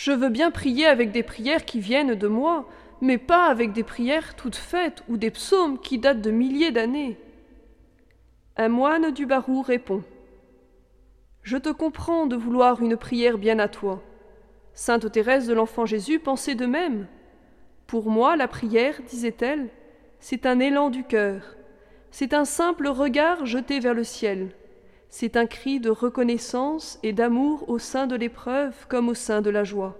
Je veux bien prier avec des prières qui viennent de moi, mais pas avec des prières toutes faites ou des psaumes qui datent de milliers d'années. Un moine du Barou répond Je te comprends de vouloir une prière bien à toi. Sainte Thérèse de l'Enfant Jésus pensait de même. Pour moi, la prière, disait-elle, c'est un élan du cœur, c'est un simple regard jeté vers le ciel, c'est un cri de reconnaissance et d'amour au sein de l'épreuve comme au sein de la joie.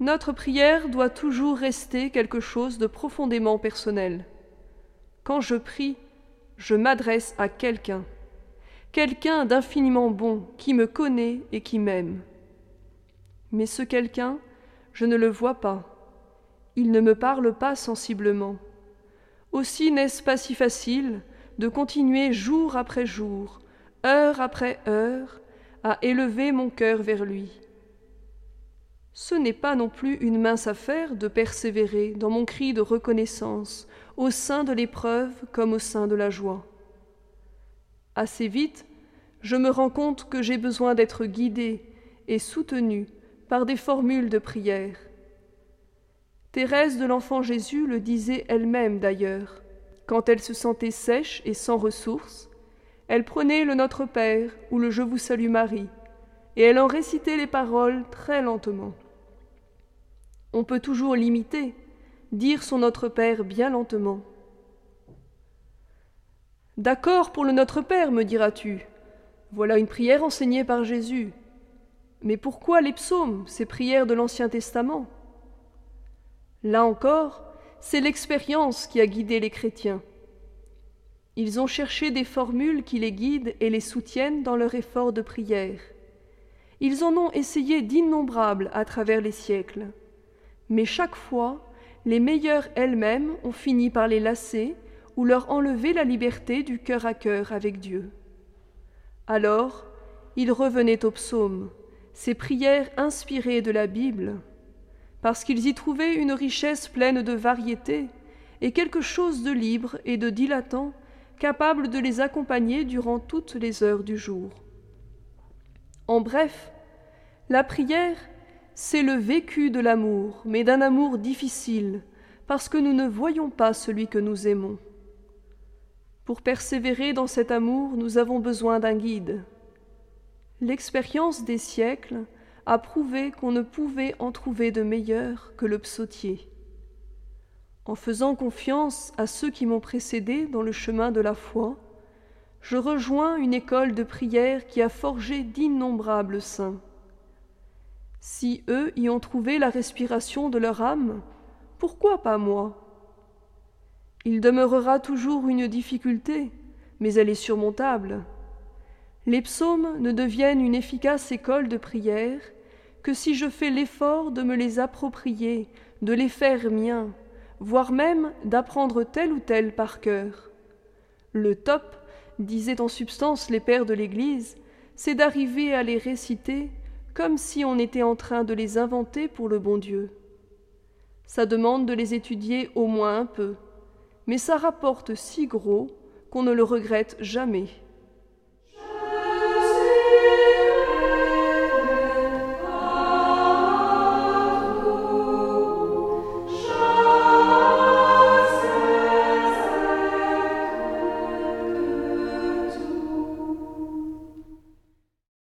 Notre prière doit toujours rester quelque chose de profondément personnel. Quand je prie, je m'adresse à quelqu'un, quelqu'un d'infiniment bon qui me connaît et qui m'aime. Mais ce quelqu'un, je ne le vois pas, il ne me parle pas sensiblement. Aussi n'est-ce pas si facile de continuer jour après jour, heure après heure, à élever mon cœur vers lui. Ce n'est pas non plus une mince affaire de persévérer dans mon cri de reconnaissance au sein de l'épreuve comme au sein de la joie. Assez vite, je me rends compte que j'ai besoin d'être guidé et soutenu par des formules de prière. Thérèse de l'Enfant Jésus le disait elle-même d'ailleurs. Quand elle se sentait sèche et sans ressources, elle prenait le Notre Père ou le Je vous salue Marie, et elle en récitait les paroles très lentement. On peut toujours l'imiter, dire son Notre Père bien lentement. D'accord pour le Notre Père, me diras-tu. Voilà une prière enseignée par Jésus. Mais pourquoi les psaumes, ces prières de l'Ancien Testament? Là encore, c'est l'expérience qui a guidé les chrétiens. Ils ont cherché des formules qui les guident et les soutiennent dans leur effort de prière. Ils en ont essayé d'innombrables à travers les siècles mais chaque fois, les meilleures elles-mêmes ont fini par les lasser ou leur enlever la liberté du cœur à cœur avec Dieu. Alors, ils revenaient aux psaumes, ces prières inspirées de la Bible, parce qu'ils y trouvaient une richesse pleine de variété et quelque chose de libre et de dilatant capable de les accompagner durant toutes les heures du jour. En bref, la prière c'est le vécu de l'amour, mais d'un amour difficile, parce que nous ne voyons pas celui que nous aimons. Pour persévérer dans cet amour, nous avons besoin d'un guide. L'expérience des siècles a prouvé qu'on ne pouvait en trouver de meilleur que le psautier. En faisant confiance à ceux qui m'ont précédé dans le chemin de la foi, je rejoins une école de prière qui a forgé d'innombrables saints. Si eux y ont trouvé la respiration de leur âme, pourquoi pas moi? Il demeurera toujours une difficulté, mais elle est surmontable. Les psaumes ne deviennent une efficace école de prière que si je fais l'effort de me les approprier, de les faire miens, voire même d'apprendre tel ou tel par cœur. Le top, disaient en substance les pères de l'Église, c'est d'arriver à les réciter comme si on était en train de les inventer pour le bon Dieu. Ça demande de les étudier au moins un peu, mais ça rapporte si gros qu'on ne le regrette jamais.